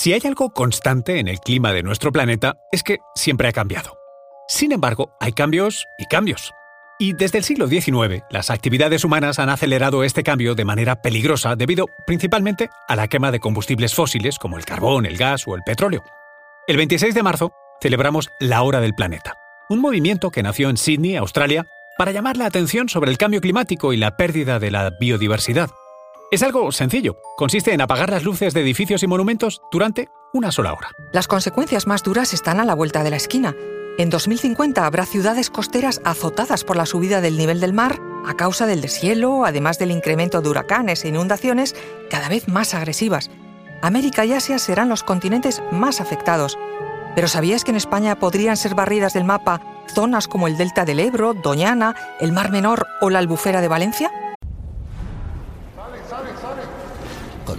Si hay algo constante en el clima de nuestro planeta es que siempre ha cambiado. Sin embargo, hay cambios y cambios. Y desde el siglo XIX, las actividades humanas han acelerado este cambio de manera peligrosa debido principalmente a la quema de combustibles fósiles como el carbón, el gas o el petróleo. El 26 de marzo celebramos la Hora del Planeta, un movimiento que nació en Sydney, Australia, para llamar la atención sobre el cambio climático y la pérdida de la biodiversidad. Es algo sencillo. Consiste en apagar las luces de edificios y monumentos durante una sola hora. Las consecuencias más duras están a la vuelta de la esquina. En 2050 habrá ciudades costeras azotadas por la subida del nivel del mar a causa del deshielo, además del incremento de huracanes e inundaciones cada vez más agresivas. América y Asia serán los continentes más afectados. Pero ¿sabías que en España podrían ser barridas del mapa zonas como el Delta del Ebro, Doñana, el Mar Menor o la Albufera de Valencia?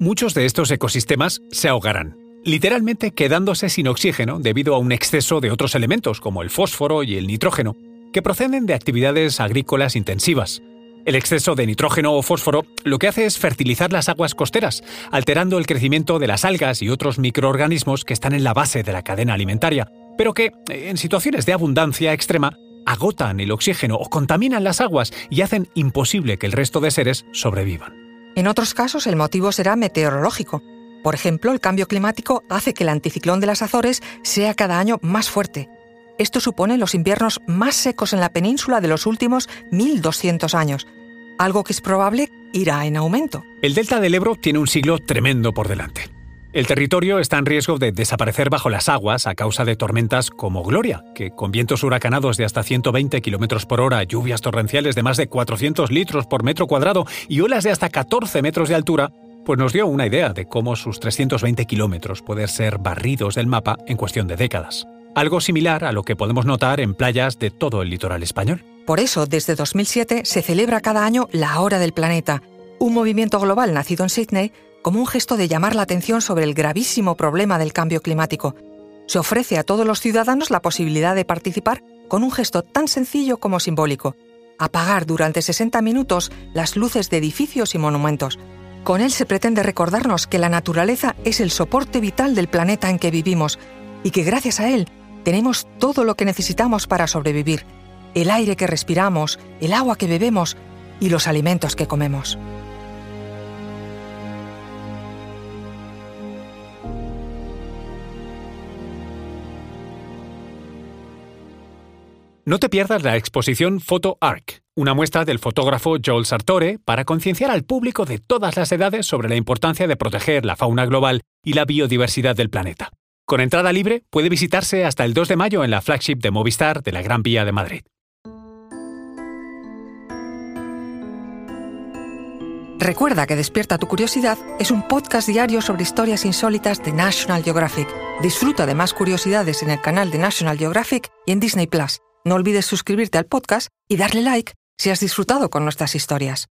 muchos de estos ecosistemas se ahogarán, literalmente quedándose sin oxígeno debido a un exceso de otros elementos como el fósforo y el nitrógeno, que proceden de actividades agrícolas intensivas. El exceso de nitrógeno o fósforo lo que hace es fertilizar las aguas costeras, alterando el crecimiento de las algas y otros microorganismos que están en la base de la cadena alimentaria, pero que, en situaciones de abundancia extrema, agotan el oxígeno o contaminan las aguas y hacen imposible que el resto de seres sobrevivan. En otros casos el motivo será meteorológico. Por ejemplo, el cambio climático hace que el anticiclón de las Azores sea cada año más fuerte. Esto supone los inviernos más secos en la península de los últimos 1.200 años, algo que es probable irá en aumento. El delta del Ebro tiene un siglo tremendo por delante. El territorio está en riesgo de desaparecer bajo las aguas a causa de tormentas como Gloria, que con vientos huracanados de hasta 120 km por hora, lluvias torrenciales de más de 400 litros por metro cuadrado y olas de hasta 14 metros de altura, pues nos dio una idea de cómo sus 320 kilómetros pueden ser barridos del mapa en cuestión de décadas. Algo similar a lo que podemos notar en playas de todo el litoral español. Por eso, desde 2007 se celebra cada año la Hora del Planeta, un movimiento global nacido en Sydney como un gesto de llamar la atención sobre el gravísimo problema del cambio climático. Se ofrece a todos los ciudadanos la posibilidad de participar con un gesto tan sencillo como simbólico, apagar durante 60 minutos las luces de edificios y monumentos. Con él se pretende recordarnos que la naturaleza es el soporte vital del planeta en que vivimos y que gracias a él tenemos todo lo que necesitamos para sobrevivir, el aire que respiramos, el agua que bebemos y los alimentos que comemos. No te pierdas la exposición Photo Arc, una muestra del fotógrafo Joel Sartore para concienciar al público de todas las edades sobre la importancia de proteger la fauna global y la biodiversidad del planeta. Con entrada libre puede visitarse hasta el 2 de mayo en la flagship de Movistar de la Gran Vía de Madrid. Recuerda que Despierta tu Curiosidad es un podcast diario sobre historias insólitas de National Geographic. Disfruta de más curiosidades en el canal de National Geographic y en Disney Plus. No olvides suscribirte al podcast y darle like si has disfrutado con nuestras historias.